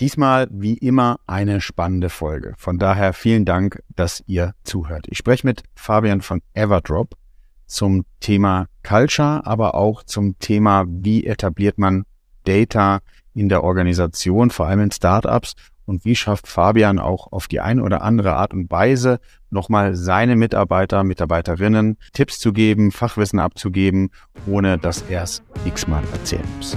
Diesmal wie immer eine spannende Folge. Von daher vielen Dank, dass ihr zuhört. Ich spreche mit Fabian von Everdrop zum Thema Culture, aber auch zum Thema, wie etabliert man Data in der Organisation, vor allem in Startups und wie schafft Fabian auch auf die eine oder andere Art und Weise nochmal seine Mitarbeiter, Mitarbeiterinnen Tipps zu geben, Fachwissen abzugeben, ohne dass er es x-mal erzählen muss.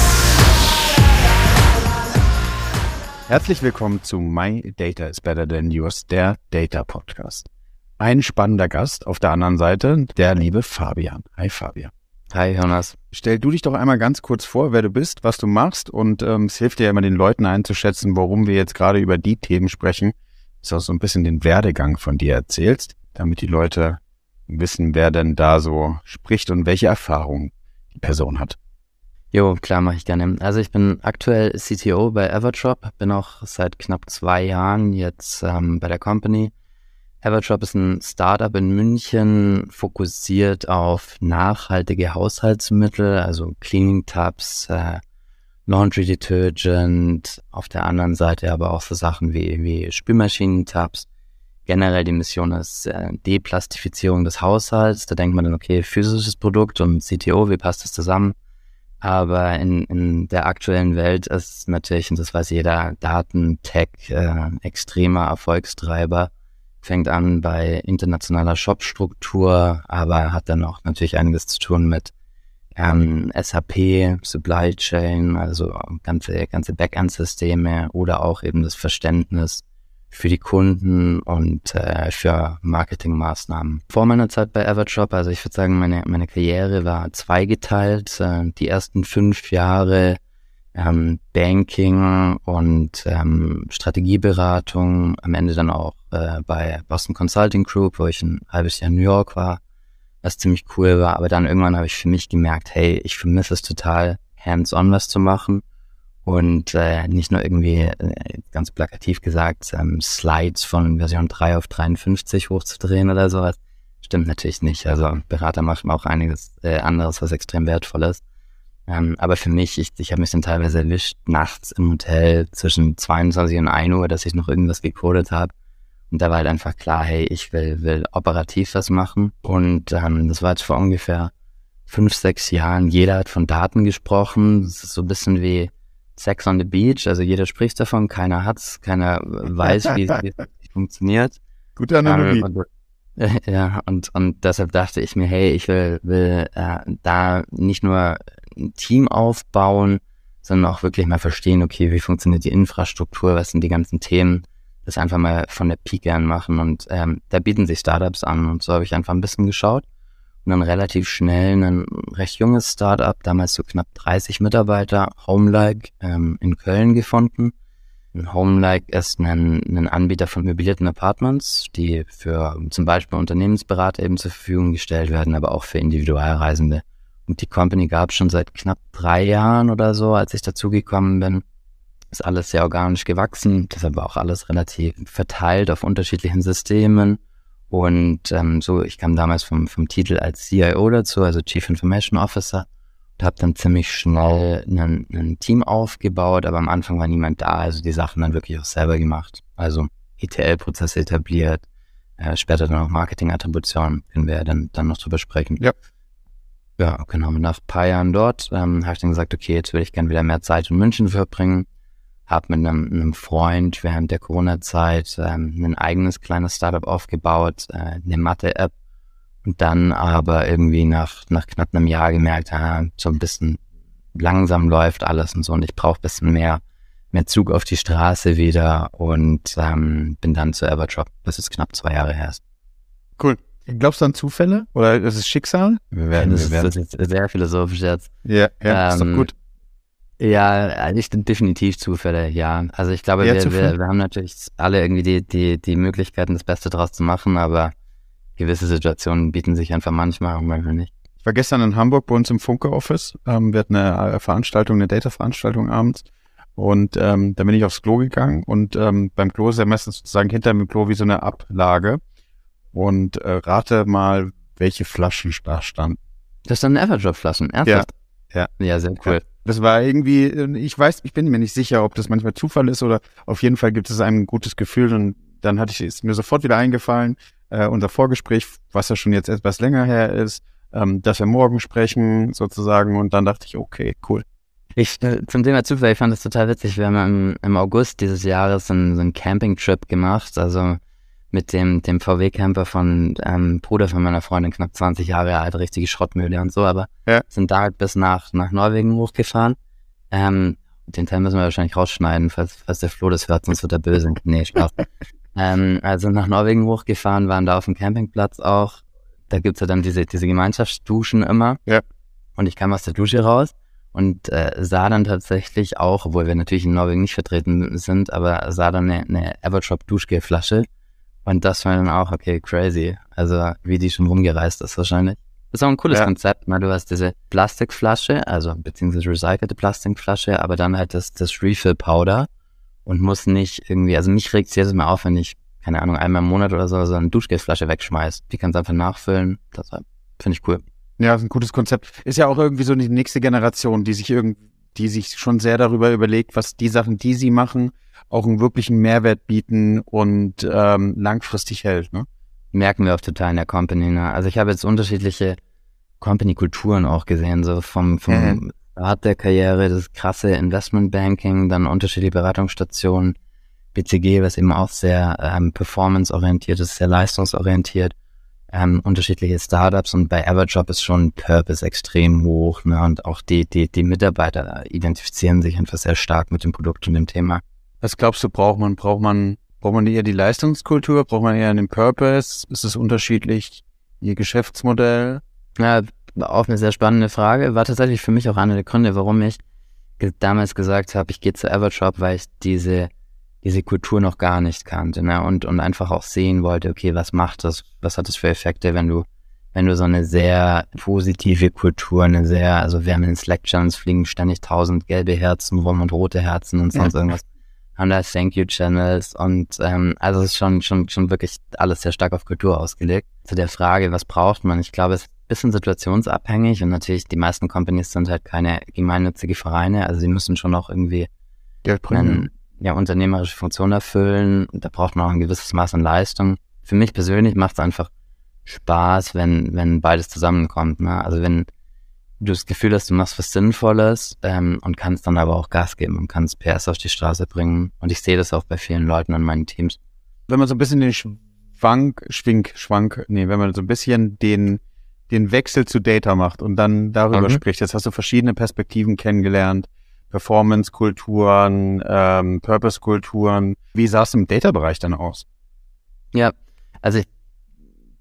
Herzlich willkommen zu My Data is Better Than Yours, der Data Podcast. Ein spannender Gast auf der anderen Seite, der liebe Fabian. Hi Fabian. Hi Jonas. Stell du dich doch einmal ganz kurz vor, wer du bist, was du machst und ähm, es hilft dir immer den Leuten einzuschätzen, warum wir jetzt gerade über die Themen sprechen, dass du auch so ein bisschen den Werdegang von dir erzählst, damit die Leute wissen, wer denn da so spricht und welche Erfahrungen die Person hat. Jo, klar, mache ich gerne. Also ich bin aktuell CTO bei Everdrop, bin auch seit knapp zwei Jahren jetzt ähm, bei der Company. Everdrop ist ein Startup in München, fokussiert auf nachhaltige Haushaltsmittel, also Cleaning Tubs, äh, Laundry Detergent, auf der anderen Seite aber auch so Sachen wie, wie Spülmaschinen-Tabs. Generell die Mission ist äh, Deplastifizierung des Haushalts. Da denkt man dann, okay, physisches Produkt und CTO, wie passt das zusammen? Aber in, in der aktuellen Welt ist natürlich, und das weiß jeder, Daten, Tech, äh, extremer Erfolgstreiber. Fängt an bei internationaler Shopstruktur, aber hat dann auch natürlich einiges zu tun mit ähm, SAP, Supply Chain, also ganze, ganze Backend-Systeme oder auch eben das Verständnis für die Kunden und äh, für Marketingmaßnahmen. Vor meiner Zeit bei Everjob, also ich würde sagen, meine, meine Karriere war zweigeteilt. Äh, die ersten fünf Jahre ähm, Banking und ähm, Strategieberatung, am Ende dann auch äh, bei Boston Consulting Group, wo ich ein halbes Jahr in New York war, was ziemlich cool war. Aber dann irgendwann habe ich für mich gemerkt, hey, ich vermisse es total, hands-on was zu machen und äh, nicht nur irgendwie, äh, ganz plakativ gesagt, ähm, Slides von Version 3 auf 53 hochzudrehen oder sowas. Stimmt natürlich nicht. Also Berater machen auch einiges äh, anderes, was extrem wertvoll ist. Ähm, aber für mich, ich, ich habe mich dann teilweise erwischt, nachts im Hotel zwischen 22 und 1 Uhr, dass ich noch irgendwas gecodet habe. Und da war halt einfach klar, hey, ich will, will operativ was machen. Und ähm, das war jetzt vor ungefähr fünf, sechs Jahren. Jeder hat von Daten gesprochen. Das ist so ein bisschen wie Sex on the Beach, also jeder spricht davon, keiner hat's, keiner weiß, wie es funktioniert. Gute Analogie. Um, und, ja, und, und deshalb dachte ich mir, hey, ich will, will äh, da nicht nur ein Team aufbauen, sondern auch wirklich mal verstehen, okay, wie funktioniert die Infrastruktur, was sind die ganzen Themen, das einfach mal von der Pike an machen. Und ähm, da bieten sich Startups an. Und so habe ich einfach ein bisschen geschaut dann relativ schnell ein recht junges Startup, damals so knapp 30 Mitarbeiter, Homelike ähm, in Köln gefunden. Homelike ist ein, ein Anbieter von möblierten Apartments, die für zum Beispiel Unternehmensberater eben zur Verfügung gestellt werden, aber auch für Individualreisende. Und die Company gab es schon seit knapp drei Jahren oder so, als ich dazugekommen bin. Ist alles sehr organisch gewachsen, deshalb auch alles relativ verteilt auf unterschiedlichen Systemen und ähm, so, ich kam damals vom, vom Titel als CIO dazu, also Chief Information Officer, und habe dann ziemlich schnell ein Team aufgebaut, aber am Anfang war niemand da, also die Sachen dann wirklich auch selber gemacht. Also ETL-Prozesse etabliert, äh, später dann auch Marketing-Attribution, können wir ja dann, dann noch drüber sprechen. Ja. Ja, genau. Und nach ein paar Jahren dort ähm, habe ich dann gesagt, okay, jetzt will ich gerne wieder mehr Zeit in München verbringen habe mit einem, einem, Freund während der Corona-Zeit ähm, ein eigenes kleines Startup aufgebaut, äh, eine Mathe-App und dann aber irgendwie nach, nach knapp einem Jahr gemerkt, ah, so ein bisschen langsam läuft alles und so und ich brauche ein bisschen mehr, mehr Zug auf die Straße wieder und ähm, bin dann zu Everdrop, das ist knapp zwei Jahre her. Cool. Glaubst du an Zufälle oder ist es Schicksal? Wir werden, das, wir werden. sehr philosophisch jetzt. Ja, ja, ähm, ist doch ähm, gut Ja, ich, definitiv Zufälle, ja. Also ich glaube, wir, wir, wir, haben natürlich alle irgendwie die, die, die Möglichkeiten, das Beste draus zu machen, aber gewisse Situationen bieten sich einfach manchmal und manchmal nicht. Ich war gestern in Hamburg bei uns im Funke-Office. Ähm, wir hatten eine Veranstaltung, eine Data-Veranstaltung abends. Und ähm, da bin ich aufs Klo gegangen und ähm, beim Klo ist ja meistens sozusagen hinter dem Klo wie so eine Ablage. Und äh, rate mal, welche Flaschen da standen. Das standen Everdrop-Flaschen, ernsthaft? Ja. Ja, ja sehr cool. Ja. Das war irgendwie, ich weiß, ich bin mir nicht sicher, ob das manchmal Zufall ist oder auf jeden Fall gibt es einem ein gutes Gefühl und dann hatte ich, ist mir sofort wieder eingefallen, äh, unser Vorgespräch, was ja schon jetzt etwas länger her ist, ähm, dass wir morgen sprechen sozusagen und dann dachte ich, okay, cool. Ich, äh, zum Thema Zufall, ich fand das total witzig. Wir haben im, im August dieses Jahres einen, so einen Camping-Trip gemacht, also mit dem, dem VW-Camper von ähm, Bruder von meiner Freundin, knapp 20 Jahre alt, richtige Schrottmühle und so, aber ja. sind da halt bis nach, nach Norwegen hochgefahren. Ähm, den Teil müssen wir wahrscheinlich rausschneiden, falls, falls der Flo das hört, sonst wird er böse. Nee, Spaß. ähm, also nach Norwegen hochgefahren, waren da auf dem Campingplatz auch. Da gibt's ja dann diese, diese Gemeinschaftsduschen immer. Ja. Und ich kam aus der Dusche raus und äh, sah dann tatsächlich auch, obwohl wir natürlich in Norwegen nicht vertreten sind, aber sah dann eine, eine Evershop Duschgelflasche und das war dann auch, okay, crazy. Also wie die schon rumgereist ist wahrscheinlich. Das ist auch ein cooles ja. Konzept, weil du hast diese Plastikflasche, also beziehungsweise recycelte Plastikflasche, aber dann halt das, das Refill-Powder und muss nicht irgendwie, also mich regt es jedes Mal auf, wenn ich, keine Ahnung, einmal im Monat oder so, so eine Duschgelflasche wegschmeiß. Die kannst du einfach nachfüllen. Das finde ich cool. Ja, ist ein gutes Konzept. Ist ja auch irgendwie so die nächste Generation, die sich irgendwie, die sich schon sehr darüber überlegt, was die Sachen, die sie machen, auch einen wirklichen Mehrwert bieten und ähm, langfristig hält. Ne? Merken wir auch total in der Company. Ne? Also ich habe jetzt unterschiedliche Company-Kulturen auch gesehen, so vom, vom mhm. Start der Karriere, das krasse Investmentbanking, dann unterschiedliche Beratungsstationen, BCG, was eben auch sehr ähm, performance-orientiert ist, sehr leistungsorientiert, ähm, unterschiedliche Startups und bei Everjob ist schon Purpose extrem hoch ne? und auch die, die, die Mitarbeiter identifizieren sich einfach sehr stark mit dem Produkt und dem Thema. Was glaubst du, braucht man? Braucht man, braucht man eher die Leistungskultur? Braucht man eher den Purpose? Ist es unterschiedlich, ihr Geschäftsmodell? Ja, auch eine sehr spannende Frage. War tatsächlich für mich auch einer der Gründe, warum ich damals gesagt habe, ich gehe zu Evershop, weil ich diese, diese Kultur noch gar nicht kannte, ne? Und, und einfach auch sehen wollte, okay, was macht das? Was hat das für Effekte, wenn du, wenn du so eine sehr positive Kultur, eine sehr, also wir haben in Slack-Channels fliegen ständig tausend gelbe Herzen rum und rote Herzen und sonst ja. irgendwas haben da Thank You Channels und ähm, also es ist schon, schon, schon wirklich alles sehr stark auf Kultur ausgelegt. Zu der Frage, was braucht man? Ich glaube, es ist ein bisschen situationsabhängig und natürlich die meisten Companies sind halt keine gemeinnützige Vereine, also sie müssen schon auch irgendwie Geld bringen. Ja, unternehmerische Funktion erfüllen. Da braucht man auch ein gewisses Maß an Leistung. Für mich persönlich macht es einfach Spaß, wenn, wenn beides zusammenkommt. Ne? Also wenn du das Gefühl hast, du machst was Sinnvolles ähm, und kannst dann aber auch Gas geben und kannst PS auf die Straße bringen. Und ich sehe das auch bei vielen Leuten an meinen Teams. Wenn man so ein bisschen den Schwank, Schwink, Schwank, nee, wenn man so ein bisschen den, den Wechsel zu Data macht und dann darüber mhm. spricht, jetzt hast du verschiedene Perspektiven kennengelernt, Performance-Kulturen, ähm, Purpose-Kulturen. Wie sah es im Data-Bereich dann aus? Ja, also ich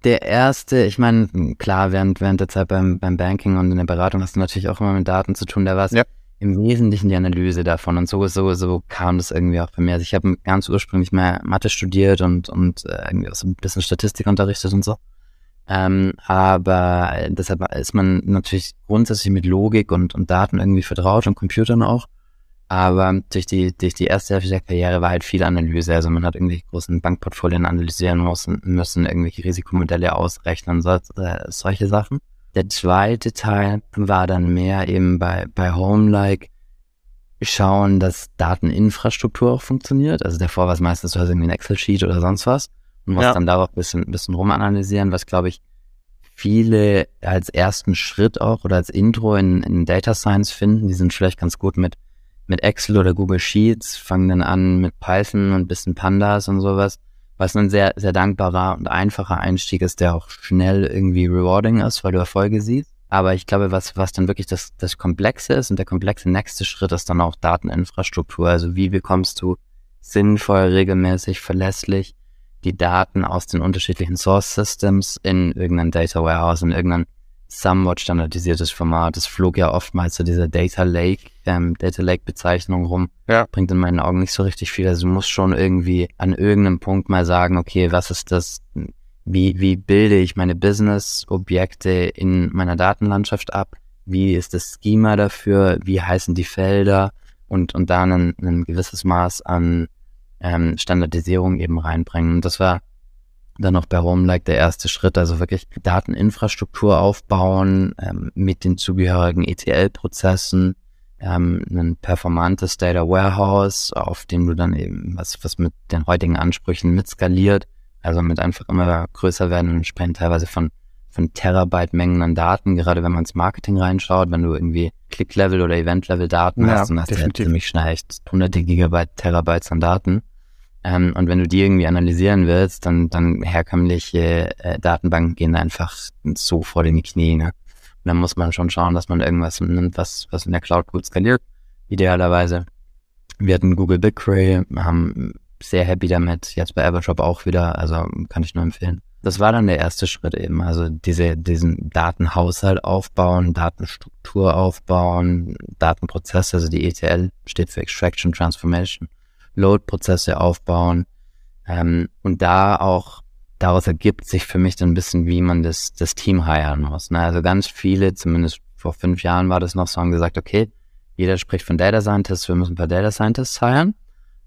der erste, ich meine, klar, während, während der Zeit beim, beim Banking und in der Beratung hast du natürlich auch immer mit Daten zu tun. Da war es ja. im Wesentlichen die Analyse davon. Und so, so, so kam das irgendwie auch bei mir. Also ich habe ganz ursprünglich mal Mathe studiert und, und äh, irgendwie auch so ein bisschen Statistik unterrichtet und so. Ähm, aber deshalb ist man natürlich grundsätzlich mit Logik und, und Daten irgendwie vertraut und Computern auch. Aber durch die, durch die erste Hälfte der Karriere war halt viel Analyse. Also man hat irgendwelche großen Bankportfolien analysieren müssen, müssen irgendwelche Risikomodelle ausrechnen, so, äh, solche Sachen. Der zweite Teil war dann mehr eben bei, bei Home-like schauen, dass Dateninfrastruktur auch funktioniert. Also davor war es meistens, hast irgendwie ein Excel-Sheet oder sonst was und musst ja. dann darauf ein bisschen, ein bisschen rumanalysieren, was glaube ich viele als ersten Schritt auch oder als Intro in, in Data Science finden. Die sind vielleicht ganz gut mit mit Excel oder Google Sheets, fangen dann an mit Python und bisschen Pandas und sowas, was ein sehr, sehr dankbarer und einfacher Einstieg ist, der auch schnell irgendwie rewarding ist, weil du Erfolge siehst. Aber ich glaube, was, was dann wirklich das, das Komplexe ist und der komplexe nächste Schritt ist dann auch Dateninfrastruktur. Also wie bekommst du sinnvoll, regelmäßig, verlässlich die Daten aus den unterschiedlichen Source Systems in irgendein Data Warehouse, in irgendein somewhat standardisiertes Format. Es flog ja oftmals so dieser Data Lake, ähm, Data Lake Bezeichnung rum. Ja. Bringt in meinen Augen nicht so richtig viel. Also du musst schon irgendwie an irgendeinem Punkt mal sagen, okay, was ist das, wie, wie bilde ich meine Business-Objekte in meiner Datenlandschaft ab? Wie ist das Schema dafür? Wie heißen die Felder? Und, und da ein, ein gewisses Maß an ähm, Standardisierung eben reinbringen. Und das war dann noch bei HomeLike der erste Schritt, also wirklich Dateninfrastruktur aufbauen ähm, mit den zugehörigen ETL-Prozessen, ähm, ein performantes Data Warehouse, auf dem du dann eben was, was mit den heutigen Ansprüchen mitskaliert, also mit einfach immer größer werden und sprechen teilweise von von Terabyte-Mengen an Daten, gerade wenn man ins Marketing reinschaut, wenn du irgendwie Click-Level oder Event-Level Daten ja, hast, dann hast definitiv. du ziemlich schnell echt hunderte Gigabyte, Terabytes an Daten. Ähm, und wenn du die irgendwie analysieren willst, dann, dann herkömmliche äh, Datenbanken gehen einfach so vor den Knie. Ne? Und dann muss man schon schauen, dass man irgendwas nimmt, was, was in der Cloud gut skaliert, idealerweise. Wir hatten Google BigQuery, haben sehr happy damit, jetzt bei Evershop auch wieder, also kann ich nur empfehlen. Das war dann der erste Schritt eben, also diese, diesen Datenhaushalt aufbauen, Datenstruktur aufbauen, Datenprozesse, also die ETL steht für Extraction Transformation Load-Prozesse aufbauen. Ähm, und da auch, daraus ergibt sich für mich dann ein bisschen, wie man das, das Team heiren muss. Ne? Also ganz viele, zumindest vor fünf Jahren war das noch so, haben gesagt, okay, jeder spricht von Data Scientists, wir müssen ein paar Data Scientists heiren.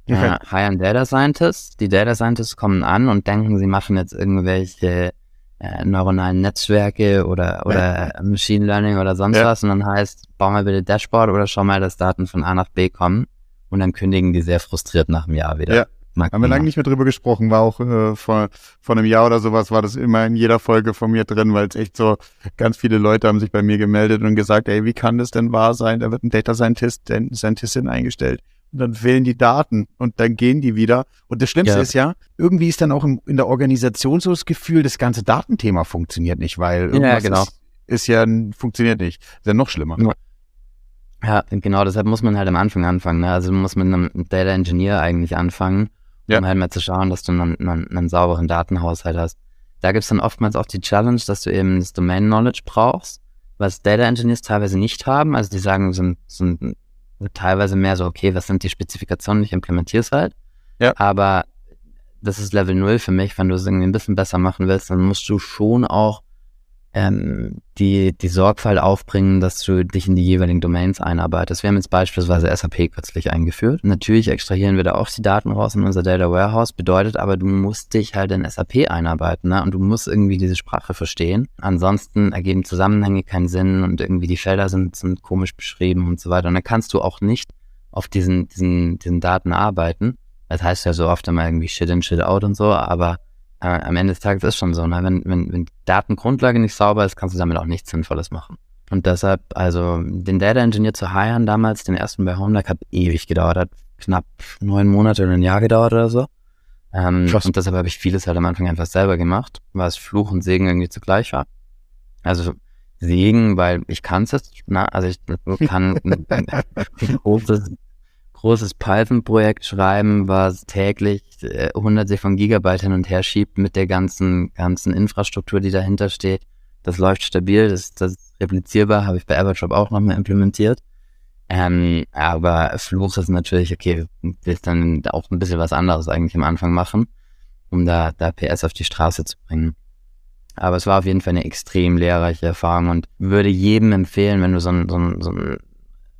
Okay. Äh, hiren Data Scientists. Die Data Scientists kommen an und denken, sie machen jetzt irgendwelche äh, neuronalen Netzwerke oder, oder ja. Machine Learning oder sonst ja. was. Und dann heißt, bau mal bitte Dashboard oder schau mal, dass Daten von A nach B kommen und dann kündigen die sehr frustriert nach einem Jahr wieder. Ja. Haben wir lange nicht mehr drüber gesprochen, war auch äh, vor, vor einem Jahr oder sowas, war das immer in jeder Folge von mir drin, weil es echt so, ganz viele Leute haben sich bei mir gemeldet und gesagt, ey, wie kann das denn wahr sein? Da wird ein Data Scientist, Scientistin eingestellt und dann fehlen die Daten und dann gehen die wieder. Und das Schlimmste ja. ist ja, irgendwie ist dann auch im, in der Organisation so das Gefühl, das ganze Datenthema funktioniert nicht, weil irgendwas ja, genau. ist, ist, ja, funktioniert nicht. Ist ja noch schlimmer. Ja. Ja, genau, deshalb muss man halt am Anfang anfangen. Ne? Also du musst mit einem Data Engineer eigentlich anfangen, ja. um halt mal zu schauen, dass du einen, einen, einen sauberen Datenhaushalt hast. Da gibt's dann oftmals auch die Challenge, dass du eben das Domain Knowledge brauchst, was Data Engineers teilweise nicht haben. Also die sagen, sind, sind teilweise mehr so, okay, was sind die Spezifikationen, ich implementiere es halt. Ja. Aber das ist Level 0 für mich. Wenn du es irgendwie ein bisschen besser machen willst, dann musst du schon auch ähm, die, die Sorgfalt aufbringen, dass du dich in die jeweiligen Domains einarbeitest. Wir haben jetzt beispielsweise SAP kürzlich eingeführt. Natürlich extrahieren wir da auch die Daten raus in unser Data Warehouse, bedeutet aber, du musst dich halt in SAP einarbeiten ne? und du musst irgendwie diese Sprache verstehen. Ansonsten ergeben Zusammenhänge keinen Sinn und irgendwie die Felder sind, sind komisch beschrieben und so weiter. Und dann kannst du auch nicht auf diesen, diesen, diesen Daten arbeiten. Das heißt ja so oft immer irgendwie Shit in, Shit out und so, aber äh, am Ende des Tages ist schon so, ne? wenn, wenn, wenn die Datengrundlage nicht sauber ist, kannst du damit auch nichts Sinnvolles machen. Und deshalb, also den Data Engineer zu hiren damals, den ersten bei Homelike, hat ewig gedauert, hat knapp neun Monate oder ein Jahr gedauert oder so. Ähm, und deshalb habe ich vieles halt am Anfang einfach selber gemacht, weil es Fluch und Segen irgendwie zugleich war. Also Segen, weil ich kann es jetzt, na, also ich kann ein großes großes Python-Projekt schreiben, was täglich äh, hunderte von Gigabyte hin und her schiebt mit der ganzen, ganzen Infrastruktur, die dahinter steht. Das läuft stabil, das, das ist replizierbar, habe ich bei Everjob auch nochmal implementiert. Ähm, aber Fluch ist natürlich, okay, willst dann auch ein bisschen was anderes eigentlich am Anfang machen, um da, da PS auf die Straße zu bringen. Aber es war auf jeden Fall eine extrem lehrreiche Erfahrung und würde jedem empfehlen, wenn du so ein, so ein, so ein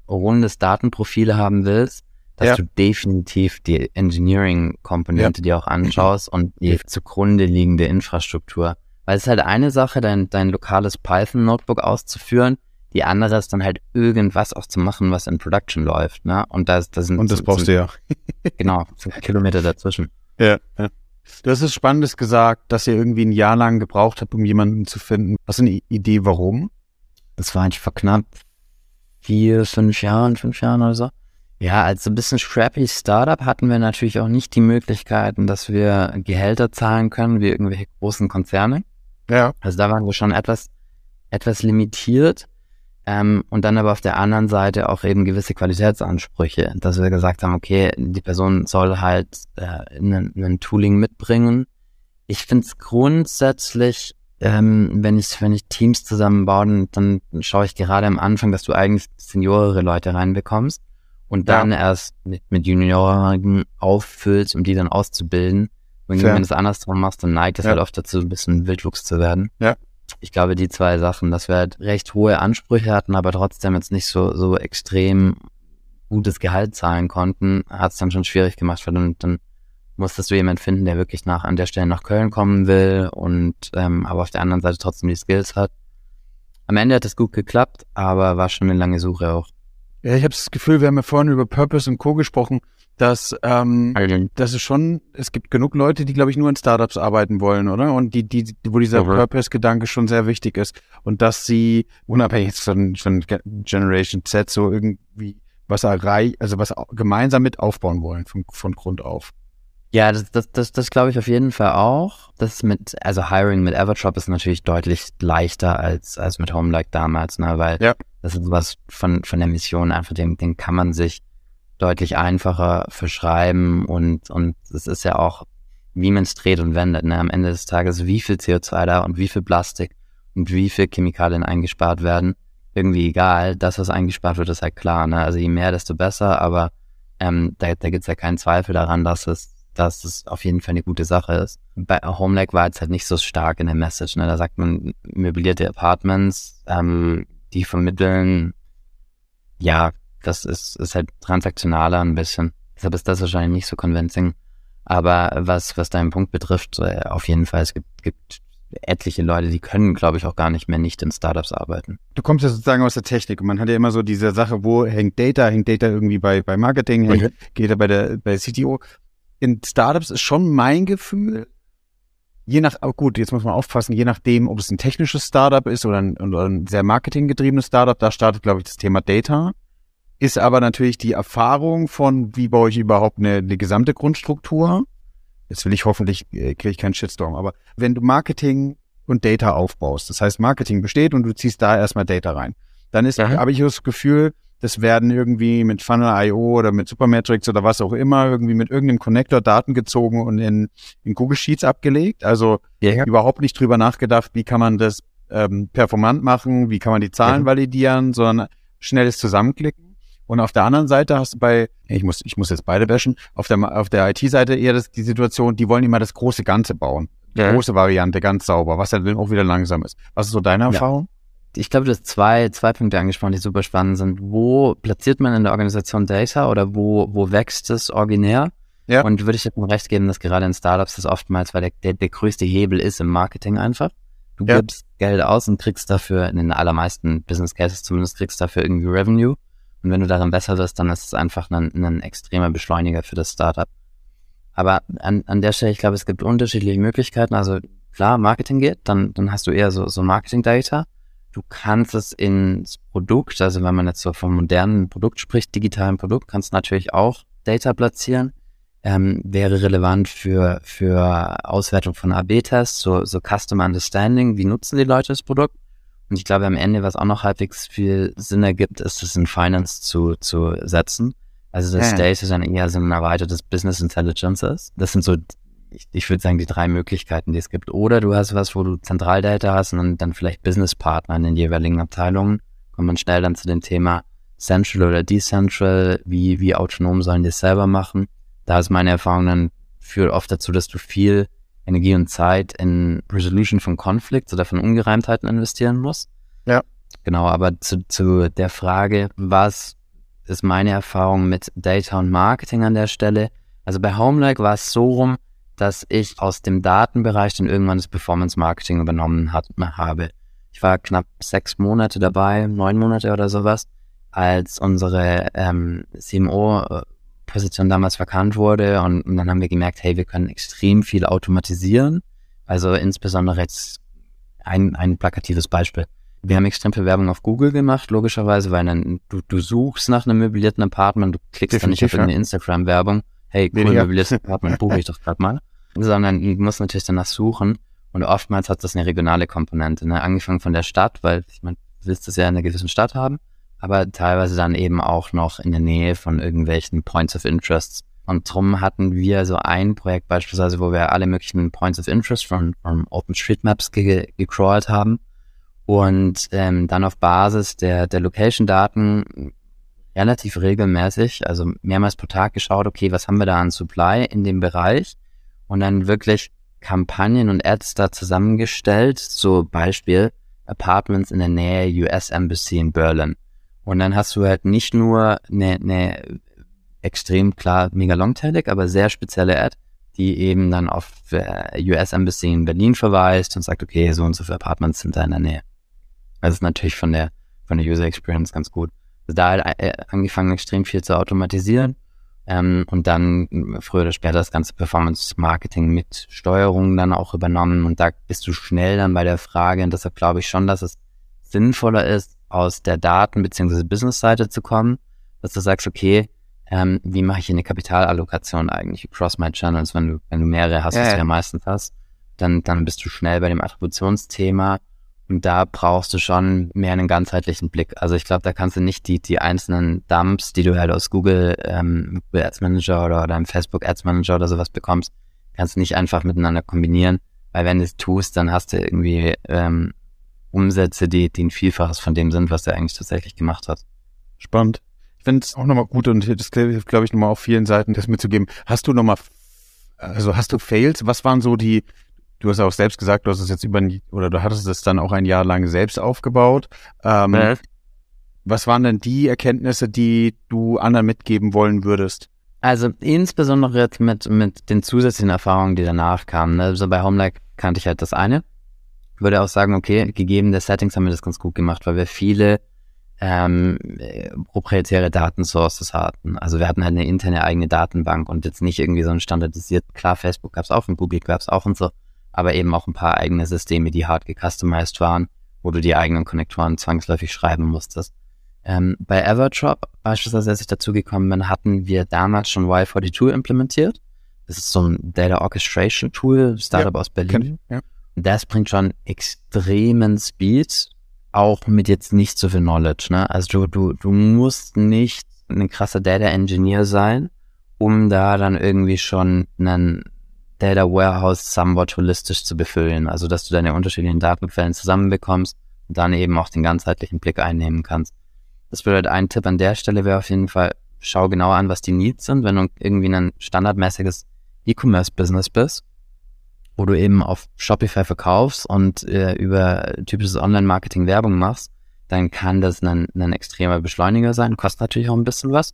rundes Datenprofil haben willst, dass ja. du definitiv die Engineering-Komponente ja. dir auch anschaust und die zugrunde liegende Infrastruktur. Weil es ist halt eine Sache, dein, dein lokales Python-Notebook auszuführen, die andere ist dann halt irgendwas auch zu machen, was in Production läuft, ne? Und das, das sind und das brauchst sind, du ja. genau, Kilometer dazwischen. Ja, ja. Du hast es Spannendes gesagt, dass ihr irgendwie ein Jahr lang gebraucht habt, um jemanden zu finden. Hast du eine Idee, warum? Das war eigentlich vor knapp vier, fünf Jahren, fünf Jahren oder so. Ja, als so ein bisschen scrappy Startup hatten wir natürlich auch nicht die Möglichkeiten, dass wir Gehälter zahlen können wie irgendwelche großen Konzerne. Ja. Also da waren wir schon etwas, etwas limitiert. Ähm, und dann aber auf der anderen Seite auch eben gewisse Qualitätsansprüche, dass wir gesagt haben, okay, die Person soll halt äh, ein Tooling mitbringen. Ich finde es grundsätzlich ähm, wenn ich, wenn ich Teams zusammenbaue, dann, dann schaue ich gerade am Anfang, dass du eigentlich seniorere Leute reinbekommst und dann ja. erst mit, mit Junioren auffüllst, um die dann auszubilden. Wenn du das andersrum machst, dann neigt es ja. halt oft dazu, ein bisschen Wildwuchs zu werden. Ja. Ich glaube, die zwei Sachen, dass wir halt recht hohe Ansprüche hatten, aber trotzdem jetzt nicht so, so extrem gutes Gehalt zahlen konnten, hat es dann schon schwierig gemacht, weil dann, dann musstest du jemanden finden, der wirklich nach an der Stelle nach Köln kommen will und ähm, aber auf der anderen Seite trotzdem die Skills hat. Am Ende hat es gut geklappt, aber war schon eine lange Suche auch. Ja, ich habe das Gefühl, wir haben ja vorhin über Purpose und Co. gesprochen, dass, ähm, dass es schon, es gibt genug Leute, die, glaube ich, nur in Startups arbeiten wollen, oder? Und die, die, wo dieser okay. Purpose-Gedanke schon sehr wichtig ist. Und dass sie, unabhängig von, von Generation Z, so irgendwie was erreichen, also was gemeinsam mit aufbauen wollen, von, von Grund auf. Ja, das, das, das, das glaube ich auf jeden Fall auch. Das mit, also Hiring mit Evertrop ist natürlich deutlich leichter als, als mit Homelike damals, ne, weil ja. das ist was von, von der Mission einfach, den, den kann man sich deutlich einfacher verschreiben und, und es ist ja auch, wie man es dreht und wendet, ne, am Ende des Tages, wie viel CO2 da und wie viel Plastik und wie viel Chemikalien eingespart werden, irgendwie egal. Das, was eingespart wird, ist halt klar, ne, also je mehr, desto besser, aber ähm, da, da gibt es ja keinen Zweifel daran, dass es dass es auf jeden Fall eine gute Sache ist. Bei Homelag war es halt nicht so stark in der Message. Ne? Da sagt man möblierte Apartments, ähm, die vermitteln, ja, das ist, ist halt transaktionaler ein bisschen. Deshalb ist das wahrscheinlich nicht so convincing. Aber was, was deinen Punkt betrifft, äh, auf jeden Fall, es gibt, gibt etliche Leute, die können, glaube ich, auch gar nicht mehr nicht in Startups arbeiten. Du kommst ja sozusagen aus der Technik und man hat ja immer so diese Sache, wo hängt Data, hängt Data irgendwie bei, bei Marketing, hängt, okay. geht er bei der, bei CTO in Startups ist schon mein Gefühl, je nach, oh gut, jetzt muss man aufpassen, je nachdem, ob es ein technisches Startup ist oder ein, oder ein sehr marketinggetriebenes Startup, da startet, glaube ich, das Thema Data. Ist aber natürlich die Erfahrung von, wie baue ich überhaupt eine, eine gesamte Grundstruktur. Jetzt will ich hoffentlich, äh, kriege ich keinen Shitstorm, aber wenn du Marketing und Data aufbaust, das heißt Marketing besteht und du ziehst da erstmal Data rein, dann ist, habe ich das Gefühl, das werden irgendwie mit Funnel.io oder mit Supermetrics oder was auch immer irgendwie mit irgendeinem Connector Daten gezogen und in, in Google Sheets abgelegt. Also ja. überhaupt nicht drüber nachgedacht, wie kann man das ähm, performant machen, wie kann man die Zahlen ja. validieren, sondern schnelles Zusammenklicken. Und auf der anderen Seite hast du bei, ich muss, ich muss jetzt beide bashen, auf der, auf der IT-Seite eher das, die Situation, die wollen immer das große Ganze bauen. Ja. Große Variante, ganz sauber, was dann auch wieder langsam ist. Was ist so deine Erfahrung? Ich glaube, du hast zwei, zwei Punkte angesprochen, die super spannend sind. Wo platziert man in der Organisation Data oder wo, wo wächst es originär? Ja. Und würde ich dir recht geben, dass gerade in Startups das oftmals, weil der, der, der größte Hebel ist im Marketing einfach. Du ja. gibst Geld aus und kriegst dafür, in den allermeisten Business Cases zumindest, kriegst dafür irgendwie Revenue. Und wenn du darin besser wirst, dann ist es einfach ein, ein extremer Beschleuniger für das Startup. Aber an, an der Stelle, ich glaube, es gibt unterschiedliche Möglichkeiten. Also klar, Marketing geht, dann, dann hast du eher so, so Marketing-Data. Du kannst es ins Produkt, also wenn man jetzt so vom modernen Produkt spricht, digitalen Produkt, kannst du natürlich auch Data platzieren. Ähm, wäre relevant für, für Auswertung von AB-Tests, so, so Customer Understanding, wie nutzen die Leute das Produkt. Und ich glaube, am Ende, was auch noch halbwegs viel Sinn ergibt, ist es in Finance zu, zu setzen. Also das ja. Data dann eher so ein erweitertes Business Intelligence ist. Das sind so ich, ich würde sagen, die drei Möglichkeiten, die es gibt. Oder du hast was, wo du Zentraldata hast und dann, vielleicht Businesspartner in den jeweiligen Abteilungen. Kommt man schnell dann zu dem Thema Central oder Decentral, wie, wie autonom sollen die es selber machen. Da ist meine Erfahrung dann führt oft dazu, dass du viel Energie und Zeit in Resolution von Conflicts oder von Ungereimtheiten investieren musst. Ja. Genau, aber zu, zu der Frage, was ist meine Erfahrung mit Data und Marketing an der Stelle? Also bei Homelike war es so rum, dass ich aus dem Datenbereich dann irgendwann das Performance Marketing übernommen hat, habe. Ich war knapp sechs Monate dabei, neun Monate oder sowas, als unsere ähm, CMO-Position damals verkannt wurde. Und, und dann haben wir gemerkt, hey, wir können extrem viel automatisieren. Also insbesondere jetzt ein, ein plakatives Beispiel. Wir haben extrem viel Werbung auf Google gemacht, logischerweise, weil dann du, du suchst nach einem möblierten Apartment, du klickst Definitiv, dann nicht auf irgendeine Instagram-Werbung, hey, cool, Weniger. möbliertes Apartment buche ich doch gerade mal. Sondern du musst natürlich danach suchen. Und oftmals hat das eine regionale Komponente, ne? angefangen von der Stadt, weil ich meine, du willst es ja in einer gewissen Stadt haben, aber teilweise dann eben auch noch in der Nähe von irgendwelchen Points of Interests, Und drum hatten wir so ein Projekt beispielsweise, wo wir alle möglichen Points of Interest von, von OpenStreetMaps ge gecrawlt haben und ähm, dann auf Basis der, der Location-Daten relativ regelmäßig, also mehrmals pro Tag geschaut, okay, was haben wir da an Supply in dem Bereich und dann wirklich Kampagnen und Ads da zusammengestellt, so Beispiel Apartments in der Nähe US Embassy in Berlin. Und dann hast du halt nicht nur eine, eine extrem klar mega longtailig, aber sehr spezielle Ad, die eben dann auf äh, US Embassy in Berlin verweist und sagt, okay, so und so viele Apartments sind da in der Nähe. Das ist natürlich von der, von der User Experience ganz gut. Also da halt äh, angefangen, extrem viel zu automatisieren ähm, und dann früher oder später das ganze Performance-Marketing mit Steuerung dann auch übernommen. Und da bist du schnell dann bei der Frage und deshalb glaube ich schon, dass es sinnvoller ist, aus der Daten- bzw. Business-Seite zu kommen, dass du sagst, okay, ähm, wie mache ich eine Kapitalallokation eigentlich across my channels, wenn du, wenn du mehrere hast, ja, was du ja meistens hast, dann, dann bist du schnell bei dem Attributionsthema und da brauchst du schon mehr einen ganzheitlichen Blick. Also ich glaube, da kannst du nicht die, die einzelnen Dumps, die du halt aus Google, ähm, Google Ads Manager oder, oder im Facebook Ads Manager oder sowas bekommst, kannst du nicht einfach miteinander kombinieren, weil wenn du es tust, dann hast du irgendwie ähm, Umsätze, die, die ein Vielfaches von dem sind, was du eigentlich tatsächlich gemacht hast. Spannend. Ich finde es auch nochmal gut und das hilft, glaube ich, nochmal auf vielen Seiten, das mitzugeben. Hast du nochmal, also hast du Fails? Was waren so die, du hast auch selbst gesagt, du hast es jetzt über, oder du hattest es dann auch ein Jahr lang selbst aufgebaut. Ähm, ja. Was waren denn die Erkenntnisse, die du anderen mitgeben wollen würdest? Also insbesondere jetzt mit, mit den zusätzlichen Erfahrungen, die danach kamen. Ne? Also bei Homelike kannte ich halt das eine. Ich würde auch sagen, okay, gegeben der Settings haben wir das ganz gut gemacht, weil wir viele ähm, proprietäre Datensources hatten. Also wir hatten halt eine interne eigene Datenbank und jetzt nicht irgendwie so ein standardisiert, klar, Facebook gab es auch und Google gab es auch und so, aber eben auch ein paar eigene Systeme, die hart gecustomized waren, wo du die eigenen Konnektoren zwangsläufig schreiben musstest. Ähm, bei Everdrop, beispielsweise, als ich dazu gekommen bin, hatten wir damals schon Y42 implementiert. Das ist so ein Data Orchestration Tool, Startup ja, aus Berlin. Ja. Das bringt schon extremen Speed, auch mit jetzt nicht so viel Knowledge. Ne? Also du, du, du musst nicht ein krasser Data Engineer sein, um da dann irgendwie schon einen Data Warehouse somewhat holistisch zu befüllen. Also, dass du deine unterschiedlichen Datenquellen zusammenbekommst und dann eben auch den ganzheitlichen Blick einnehmen kannst. Das bedeutet, ein Tipp an der Stelle wäre auf jeden Fall, schau genau an, was die Needs sind. Wenn du irgendwie ein standardmäßiges E-Commerce-Business bist, wo du eben auf Shopify verkaufst und äh, über typisches Online-Marketing Werbung machst, dann kann das ein, ein extremer Beschleuniger sein, kostet natürlich auch ein bisschen was.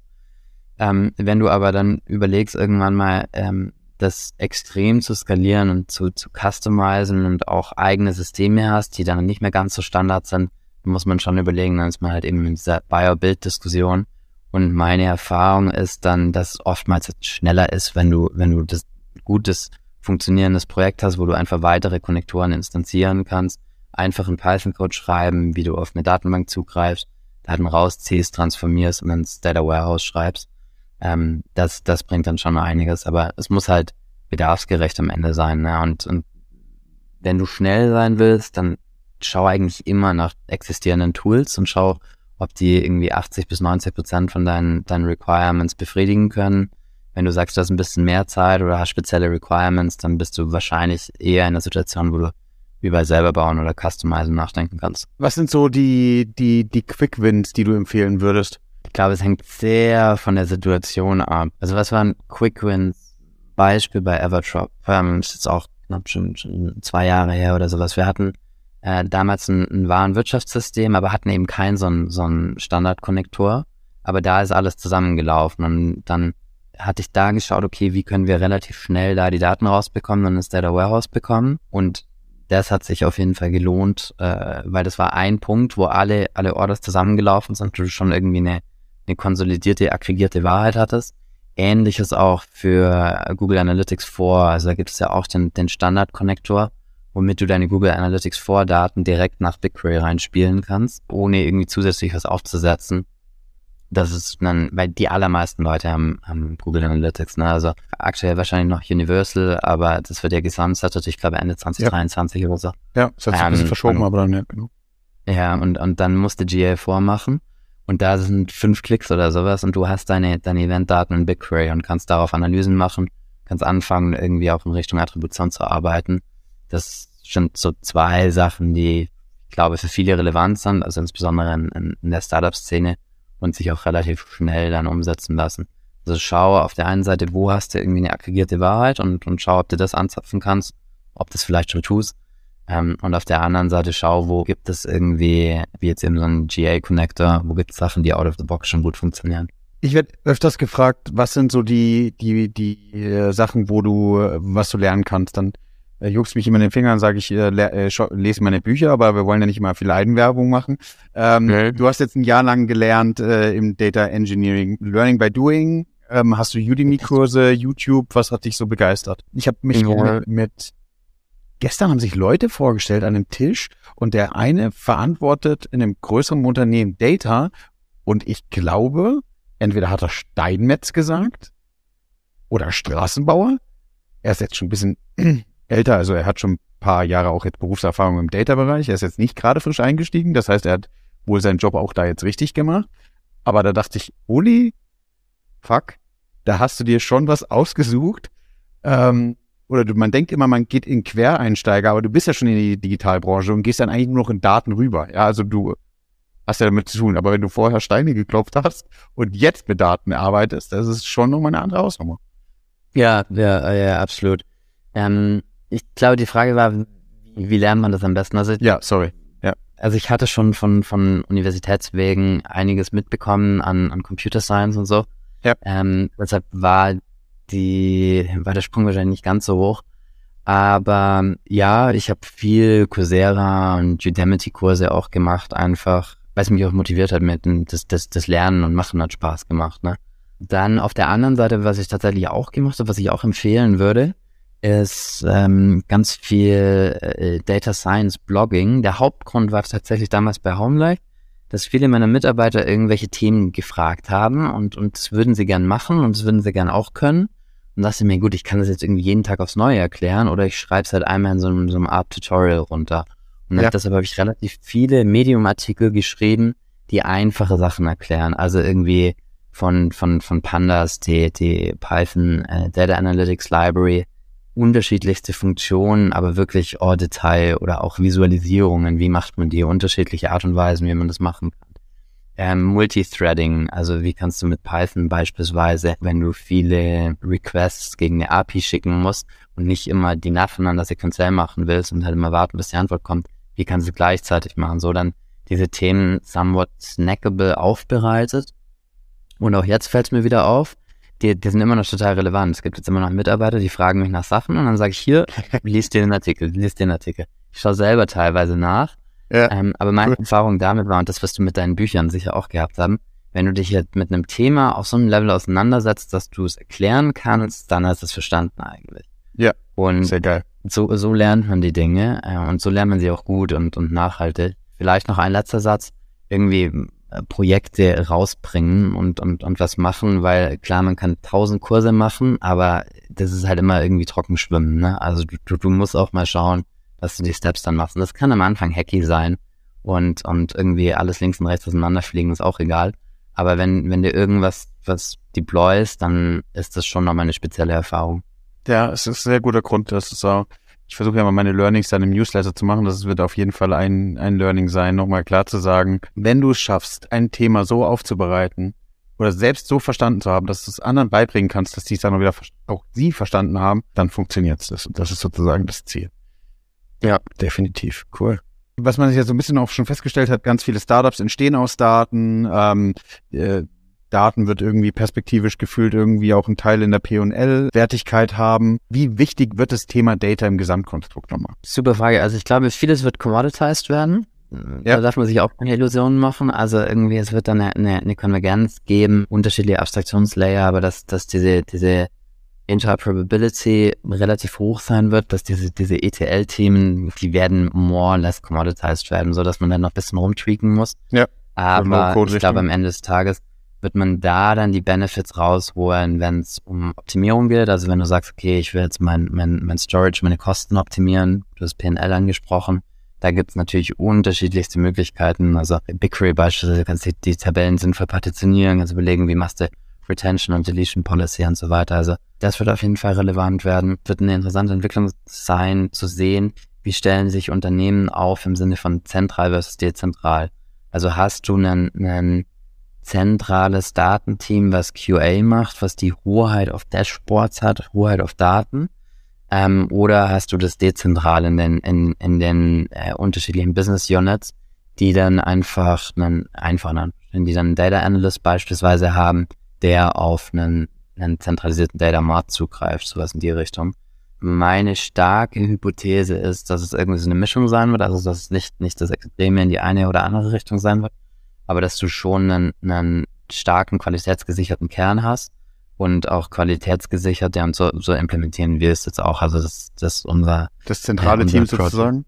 Ähm, wenn du aber dann überlegst, irgendwann mal ähm, das extrem zu skalieren und zu, zu customizen und auch eigene Systeme hast, die dann nicht mehr ganz so Standard sind, muss man schon überlegen, dann ist man halt eben in dieser Buyer-Build-Diskussion. Und meine Erfahrung ist dann, dass es oftmals schneller ist, wenn du, wenn du das gutes, funktionierendes Projekt hast, wo du einfach weitere Konnektoren instanzieren kannst, einfach einen Python-Code schreiben, wie du auf eine Datenbank zugreifst, Daten rausziehst, transformierst und dann ins Data Warehouse schreibst ähm, das, das bringt dann schon einiges, aber es muss halt bedarfsgerecht am Ende sein. Ne? Und, und wenn du schnell sein willst, dann schau eigentlich immer nach existierenden Tools und schau, ob die irgendwie 80 bis 90 Prozent von deinen, deinen Requirements befriedigen können. Wenn du sagst, du hast ein bisschen mehr Zeit oder hast spezielle Requirements, dann bist du wahrscheinlich eher in einer Situation, wo du überall selber bauen oder customizen nachdenken kannst. Was sind so die, die, die Quick Wins, die du empfehlen würdest? Ich glaube, es hängt sehr von der Situation ab. Also was waren Quick Wins? Beispiel bei Everdrop. Ähm, ist jetzt auch knapp schon, schon zwei Jahre her oder sowas. Wir hatten äh, damals ein, ein Warenwirtschaftssystem, aber hatten eben keinen so einen, so Standardkonnektor. Aber da ist alles zusammengelaufen und dann hatte ich da geschaut, okay, wie können wir relativ schnell da die Daten rausbekommen und das Data Warehouse bekommen. Und das hat sich auf jeden Fall gelohnt, äh, weil das war ein Punkt, wo alle, alle Orders zusammengelaufen sind und du schon irgendwie eine eine konsolidierte, aggregierte Wahrheit hattest. Ähnliches auch für Google Analytics 4. Also da gibt es ja auch den, den Standard-Konnektor, womit du deine Google Analytics 4 Daten direkt nach BigQuery reinspielen kannst, ohne irgendwie zusätzlich was aufzusetzen. Das ist dann, weil die allermeisten Leute haben, haben Google Analytics, ne? Also aktuell wahrscheinlich noch Universal, aber das wird ja gesunsettet, ich glaube Ende 2023 ja. oder so. Ja, das hat sich ähm, ein bisschen verschoben, und, aber dann ja, genau. Ja, und, und dann musste GA4 machen. Und da sind fünf Klicks oder sowas und du hast deine, deine Eventdaten in BigQuery und kannst darauf Analysen machen, kannst anfangen, irgendwie auch in Richtung Attribution zu arbeiten. Das sind so zwei Sachen, die, ich glaube, für viele relevant sind, also insbesondere in, in der Startup-Szene und sich auch relativ schnell dann umsetzen lassen. Also schau auf der einen Seite, wo hast du irgendwie eine aggregierte Wahrheit und, und schau, ob du das anzapfen kannst, ob du das vielleicht schon tust. Ähm, und auf der anderen Seite schau, wo gibt es irgendwie, wie jetzt eben so ein GA-Connector, wo gibt es Sachen, die out of the box schon gut funktionieren. Ich werde öfters gefragt, was sind so die, die, die äh, Sachen, wo du, äh, was du lernen kannst. Dann äh, juckst mich immer in den Fingern, sage ich, äh, äh, lese meine Bücher, aber wir wollen ja nicht immer viel Eigenwerbung machen. Ähm, okay. Du hast jetzt ein Jahr lang gelernt äh, im Data Engineering, Learning by Doing. Ähm, hast du Udemy-Kurse, YouTube? Was hat dich so begeistert? Ich habe mich ja. mit, mit Gestern haben sich Leute vorgestellt an einem Tisch und der eine verantwortet in einem größeren Unternehmen Data und ich glaube, entweder hat er Steinmetz gesagt oder Straßenbauer. Er ist jetzt schon ein bisschen älter, also er hat schon ein paar Jahre auch jetzt Berufserfahrung im Data-Bereich. Er ist jetzt nicht gerade frisch eingestiegen, das heißt, er hat wohl seinen Job auch da jetzt richtig gemacht. Aber da dachte ich, Uli, fuck, da hast du dir schon was ausgesucht. Ähm, oder du, man denkt immer, man geht in Quereinsteiger, aber du bist ja schon in die Digitalbranche und gehst dann eigentlich nur noch in Daten rüber. Ja, also du hast ja damit zu tun. Aber wenn du vorher Steine geklopft hast und jetzt mit Daten arbeitest, das ist schon nochmal eine andere Hausnummer. Ja, ja, ja, absolut. Ähm, ich glaube, die Frage war, wie, wie lernt man das am besten? Also, ja, sorry. Ja. Also ich hatte schon von, von Universitätswegen einiges mitbekommen an, an Computer Science und so. Ja. Ähm, deshalb war die, war der Sprung wahrscheinlich nicht ganz so hoch. Aber ja, ich habe viel Coursera und Udemity-Kurse auch gemacht, einfach, weil es mich auch motiviert hat mit das, das, das Lernen und Machen hat Spaß gemacht. Ne? Dann auf der anderen Seite, was ich tatsächlich auch gemacht habe, was ich auch empfehlen würde, ist ähm, ganz viel äh, Data Science Blogging. Der Hauptgrund war tatsächlich damals bei Homelight, dass viele meiner Mitarbeiter irgendwelche Themen gefragt haben und, und das würden sie gern machen und das würden sie gern auch können. Und dachte mir, gut, ich kann das jetzt irgendwie jeden Tag aufs Neue erklären oder ich schreibe es halt einmal in so einem, so einem Art Tutorial runter. Und ja. deshalb habe ich relativ viele Medium-Artikel geschrieben, die einfache Sachen erklären. Also irgendwie von, von, von Pandas, die, die Python äh, Data Analytics Library, unterschiedlichste Funktionen, aber wirklich au Detail oder auch Visualisierungen. Wie macht man die? Unterschiedliche Art und Weisen, wie man das machen kann. Ähm, Multithreading, also wie kannst du mit Python beispielsweise, wenn du viele Requests gegen eine API schicken musst und nicht immer die nacheinander sequenziell machen willst und halt immer warten, bis die Antwort kommt, wie kannst du gleichzeitig machen? So dann diese Themen somewhat snackable aufbereitet. Und auch jetzt fällt es mir wieder auf, die, die sind immer noch total relevant. Es gibt jetzt immer noch Mitarbeiter, die fragen mich nach Sachen und dann sage ich hier, lies dir den Artikel, lies den Artikel. Ich schaue selber teilweise nach ja. Ähm, aber meine cool. Erfahrung damit war, und das wirst du mit deinen Büchern sicher auch gehabt haben, wenn du dich jetzt mit einem Thema auf so einem Level auseinandersetzt, dass du es erklären kannst, dann hast du es verstanden eigentlich. Ja. Und sehr geil. So, so lernt man die Dinge äh, und so lernt man sie auch gut und, und nachhaltig. Vielleicht noch ein letzter Satz. Irgendwie äh, Projekte rausbringen und, und, und was machen, weil klar, man kann tausend Kurse machen, aber das ist halt immer irgendwie trocken schwimmen. Ne? Also du, du, du musst auch mal schauen, dass du die Steps dann machst. Und das kann am Anfang hacky sein und, und irgendwie alles links und rechts auseinanderfliegen, ist auch egal. Aber wenn, wenn du irgendwas was deployst, dann ist das schon nochmal eine spezielle Erfahrung. Ja, es ist ein sehr guter Grund. Das ist auch, ich versuche ja mal meine Learnings dann im Newsletter zu machen. Das wird auf jeden Fall ein, ein Learning sein, nochmal klar zu sagen, wenn du es schaffst, ein Thema so aufzubereiten oder selbst so verstanden zu haben, dass du es anderen beibringen kannst, dass die es dann auch wieder auch sie verstanden haben, dann funktioniert es. Das ist sozusagen das Ziel. Ja, definitiv. Cool. Was man sich ja so ein bisschen auch schon festgestellt hat, ganz viele Startups entstehen aus Daten. Ähm, äh, Daten wird irgendwie perspektivisch gefühlt irgendwie auch ein Teil in der P&L-Wertigkeit haben. Wie wichtig wird das Thema Data im Gesamtkonstrukt nochmal? Super Frage. Also ich glaube, vieles wird commoditized werden. Ja. Da darf man sich auch keine Illusionen machen. Also irgendwie, es wird dann eine, eine, eine Konvergenz geben, unterschiedliche Abstraktionslayer, aber dass, dass diese, diese Interprobability relativ hoch sein wird, dass diese, diese ETL-Themen, die werden more or less commoditized werden, so dass man dann noch ein bisschen rumtweaken muss. Ja. Aber ich glaube, am Ende des Tages wird man da dann die Benefits rausholen, wenn es um Optimierung geht. Also wenn du sagst, okay, ich will jetzt mein, mein, mein Storage, meine Kosten optimieren, du hast PNL angesprochen, Da gibt es natürlich unterschiedlichste Möglichkeiten. Also BigQuery beispielsweise kannst du die, die Tabellen sinnvoll partitionieren, also überlegen, wie machst du Retention und Deletion Policy und so weiter. Also das wird auf jeden Fall relevant werden. Wird eine interessante Entwicklung sein, zu sehen, wie stellen sich Unternehmen auf im Sinne von zentral versus dezentral. Also hast du einen, einen zentrales Datenteam, was QA macht, was die Hoheit auf Dashboards hat, Hoheit auf Daten? Ähm, oder hast du das dezentral in den, in, in den äh, unterschiedlichen Business Units, die dann einfach einen, einfach einen, die dann einen Data Analyst beispielsweise haben, der auf einen, einen zentralisierten Data Mart zugreift, sowas in die Richtung. Meine starke Hypothese ist, dass es irgendwie so eine Mischung sein wird, also dass es nicht, nicht das Extreme in die eine oder andere Richtung sein wird, aber dass du schon einen, einen starken, qualitätsgesicherten Kern hast und auch qualitätsgesichert, ja, und so, so implementieren wir es jetzt auch. Also das, das ist unser das zentrale äh, unser Team sozusagen.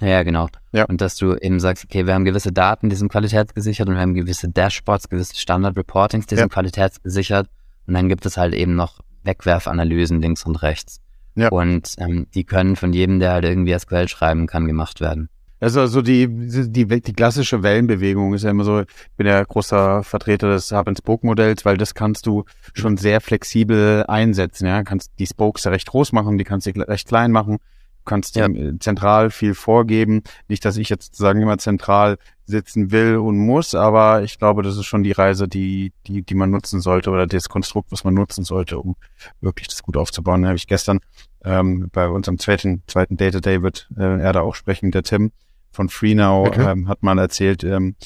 Ja. ja, genau. Ja. Und dass du eben sagst, okay, wir haben gewisse Daten, die sind qualitätsgesichert und wir haben gewisse Dashboards, gewisse Standard-Reportings, die ja. sind qualitätsgesichert. Und dann gibt es halt eben noch Wegwerfanalysen links und rechts. Ja. Und ähm, die können von jedem, der halt irgendwie SQL schreiben kann, gemacht werden. Also, also die, die, die klassische Wellenbewegung ist ja immer so, ich bin ja großer Vertreter des Hub-and-Spoke-Modells, weil das kannst du schon sehr flexibel einsetzen. Ja, kannst die Spokes recht groß machen, die kannst du recht klein machen, kannst ja. zentral viel vorgeben. Nicht, dass ich jetzt sozusagen immer zentral sitzen will und muss, aber ich glaube, das ist schon die Reise, die, die, die man nutzen sollte oder das Konstrukt, was man nutzen sollte, um wirklich das gut aufzubauen. Da habe ich gestern ähm, bei unserem zweiten, zweiten Data Day wird äh, er da auch sprechen, der Tim von FreeNow okay. ähm, hat mal erzählt, ähm,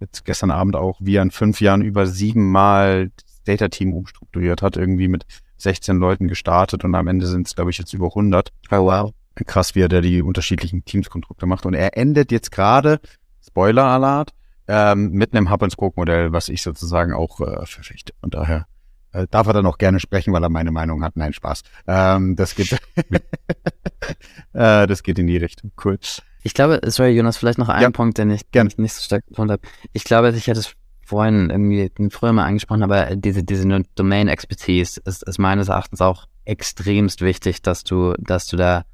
jetzt gestern Abend auch, wie er in fünf Jahren über siebenmal das Data Team umstrukturiert hat, irgendwie mit 16 Leuten gestartet und am Ende sind es, glaube ich, jetzt über 100. Oh, wow. Krass, wie er da die unterschiedlichen Teamskonstrukte macht. Und er endet jetzt gerade, Spoiler-Alert, ähm, mit einem Hub-and-Spoke-Modell, was ich sozusagen auch äh, verfechte. Von daher äh, darf er dann auch gerne sprechen, weil er meine Meinung hat. Nein, Spaß. Ähm, das geht, äh, das geht in die Richtung. Cool. Ich glaube, sorry Jonas, vielleicht noch ein ja, Punkt, den ich, ich nicht so stark gefunden habe. Ich glaube, ich hätte es vorhin irgendwie früher mal angesprochen, aber diese, diese Domain-Expertise ist, ist meines Erachtens auch extremst wichtig, dass du, dass du da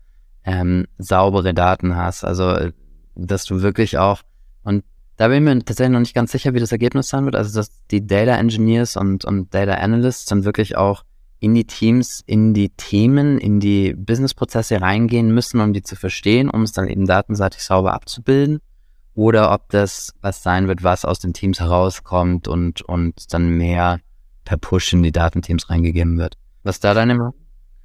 ähm, saubere Daten hast. Also, dass du wirklich auch, und da bin ich mir tatsächlich noch nicht ganz sicher, wie das Ergebnis sein wird. Also, dass die Data Engineers und, und Data Analysts dann wirklich auch in die Teams, in die Themen, in die Businessprozesse reingehen müssen, um die zu verstehen, um es dann eben datenseitig sauber abzubilden. Oder ob das was sein wird, was aus den Teams herauskommt und, und dann mehr per Push in die Datenteams reingegeben wird. Was da deine?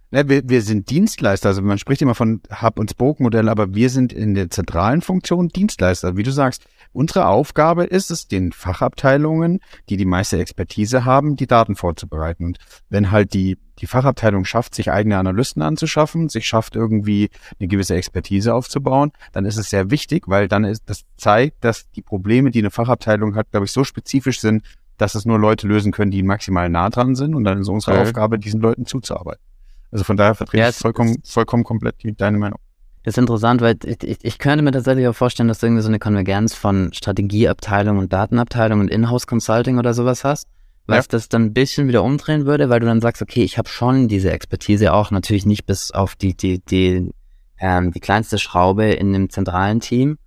Ja, wir, wir sind Dienstleister, also man spricht immer von Hub- und Spoke-Modell, aber wir sind in der zentralen Funktion Dienstleister. Wie du sagst, unsere Aufgabe ist es, den Fachabteilungen, die die meiste Expertise haben, die Daten vorzubereiten. Und wenn halt die, die Fachabteilung schafft, sich eigene Analysten anzuschaffen, sich schafft irgendwie eine gewisse Expertise aufzubauen, dann ist es sehr wichtig, weil dann ist, das zeigt, dass die Probleme, die eine Fachabteilung hat, glaube ich, so spezifisch sind, dass es nur Leute lösen können, die maximal nah dran sind. Und dann ist unsere okay. Aufgabe, diesen Leuten zuzuarbeiten. Also von daher vertrete ja, ich vollkommen, vollkommen komplett deine Meinung. Das ist interessant, weil ich, ich, ich könnte mir tatsächlich auch vorstellen, dass du irgendwie so eine Konvergenz von Strategieabteilung und Datenabteilung und Inhouse Consulting oder sowas hast, was ja. das dann ein bisschen wieder umdrehen würde, weil du dann sagst, okay, ich habe schon diese Expertise auch natürlich nicht bis auf die die die ähm, die kleinste Schraube in dem zentralen Team,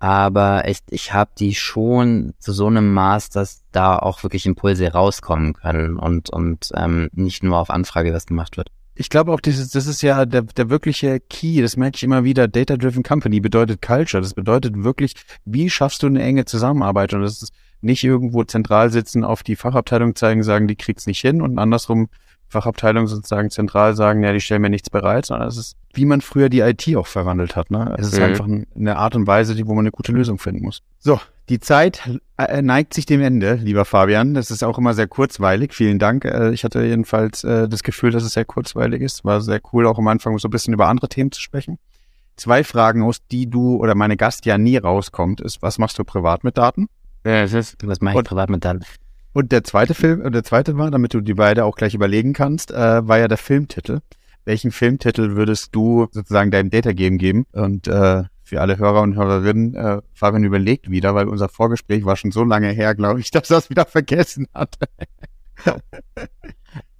aber ich, ich habe die schon zu so einem Maß, dass da auch wirklich Impulse rauskommen können und und ähm, nicht nur auf Anfrage was gemacht wird ich glaube auch, dieses, das ist ja der, der wirkliche Key, das merke ich immer wieder, Data-Driven Company bedeutet Culture, das bedeutet wirklich, wie schaffst du eine enge Zusammenarbeit? Und das ist nicht irgendwo zentral sitzen, auf die Fachabteilung zeigen, sagen, die kriegt's nicht hin und andersrum Fachabteilung sozusagen zentral sagen, ja, die stellen mir nichts bereit, sondern es ist, wie man früher die IT auch verwandelt hat. Ne? Es ist mhm. einfach eine Art und Weise, wo man eine gute Lösung finden muss. So, die Zeit äh, neigt sich dem Ende, lieber Fabian. Das ist auch immer sehr kurzweilig. Vielen Dank. Äh, ich hatte jedenfalls äh, das Gefühl, dass es sehr kurzweilig ist. War sehr cool, auch am Anfang so ein bisschen über andere Themen zu sprechen. Zwei Fragen, aus die du oder meine Gast ja nie rauskommt, ist, was machst du privat mit Daten? Ja, das ist, was mache ich privat mit Daten? Und der zweite Film, der zweite war, damit du die beide auch gleich überlegen kannst, äh, war ja der Filmtitel. Welchen Filmtitel würdest du sozusagen deinem Data Game geben? Und äh, für alle Hörer und Hörerinnen, äh, Fabian überlegt wieder, weil unser Vorgespräch war schon so lange her, glaube ich, dass er es wieder vergessen hat. ja,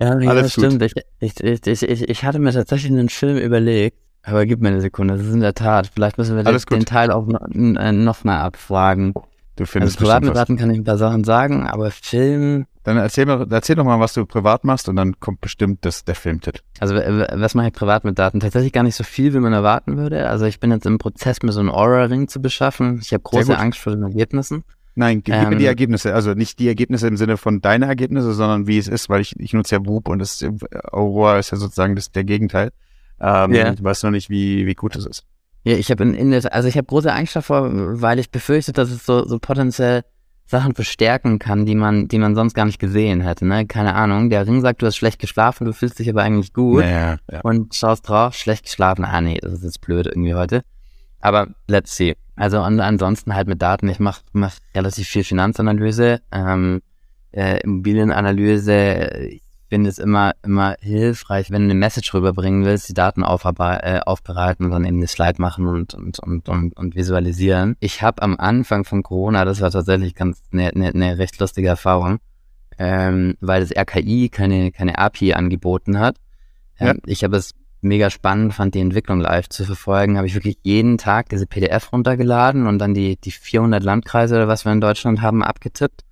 ja, Alles das stimmt. Ich, ich, ich, ich, ich hatte mir tatsächlich einen Film überlegt, Aber gib mir eine Sekunde, das ist in der Tat. Vielleicht müssen wir den, den, Teil auch noch, äh, noch mal abfragen. Du findest also privat mit Daten kann ich ein paar Sachen sagen, aber Film. Dann erzähl, mal, erzähl doch mal, was du privat machst und dann kommt bestimmt das, der Filmtitel. Also was mache ich privat mit Daten? Tatsächlich gar nicht so viel, wie man erwarten würde. Also ich bin jetzt im Prozess, mir so einen Aura-Ring zu beschaffen. Ich habe große Angst vor den Ergebnissen. Nein, gib ähm, mir die ähm, Ergebnisse. Also nicht die Ergebnisse im Sinne von deine Ergebnisse, sondern wie es ist, weil ich, ich nutze ja Whoop und das Aurora ist ja sozusagen das, der Gegenteil. Ähm, yeah. Ich weiß noch nicht, wie, wie gut es ist. Ja, ich habe in, in der, also ich habe große Angst davor, weil ich befürchte, dass es so, so potenziell Sachen verstärken kann, die man, die man sonst gar nicht gesehen hätte, ne? Keine Ahnung. Der Ring sagt, du hast schlecht geschlafen, du fühlst dich aber eigentlich gut. Ja, ja. Und schaust drauf, schlecht geschlafen. Ah, nee, das ist jetzt blöd irgendwie heute. Aber let's see. Also und ansonsten halt mit Daten. Ich mache mach relativ viel Finanzanalyse, ähm, äh, Immobilienanalyse. Ich finde es immer, immer hilfreich, wenn du eine Message rüberbringen willst, die Daten äh, aufbereiten und dann eben eine Slide machen und, und, und, und, und visualisieren. Ich habe am Anfang von Corona, das war tatsächlich ganz eine, eine, eine recht lustige Erfahrung, ähm, weil das RKI keine, keine API angeboten hat. Ähm, ja. Ich habe es mega spannend fand, die Entwicklung live zu verfolgen, habe ich wirklich jeden Tag diese PDF runtergeladen und dann die, die 400 Landkreise oder was wir in Deutschland haben abgetippt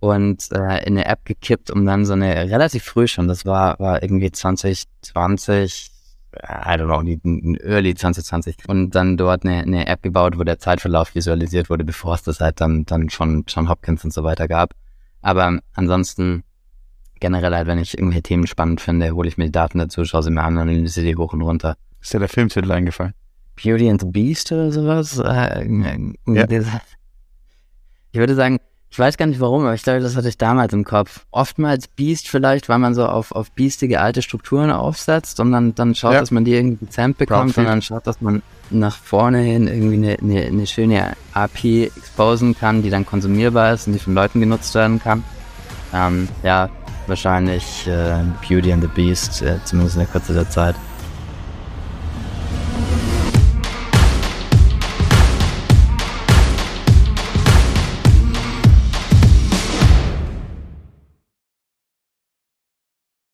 und äh, in eine App gekippt, um dann so eine relativ früh schon, das war, war irgendwie 2020, I don't know, die, early 2020 und dann dort eine, eine App gebaut, wo der Zeitverlauf visualisiert wurde, bevor es das halt dann, dann schon John Hopkins und so weiter gab. Aber ansonsten generell halt, wenn ich irgendwelche Themen spannend finde, hole ich mir die Daten dazu, schaue sie mir an, analysiere die hoch und runter. Ist dir der Filmtitel eingefallen? Beauty and the Beast oder sowas? Äh, ja. Ich würde sagen, ich weiß gar nicht warum, aber ich glaube, das hatte ich damals im Kopf. Oftmals Beast vielleicht, weil man so auf, auf biestige alte Strukturen aufsetzt und dann, dann schaut, ja. dass man die irgendwie gezähmt bekommt und dann schaut, dass man nach vorne hin irgendwie eine, eine, eine schöne API exposen kann, die dann konsumierbar ist und die von Leuten genutzt werden kann. Ähm, ja, wahrscheinlich äh, Beauty and the Beast, äh, zumindest in der Kürze der Zeit.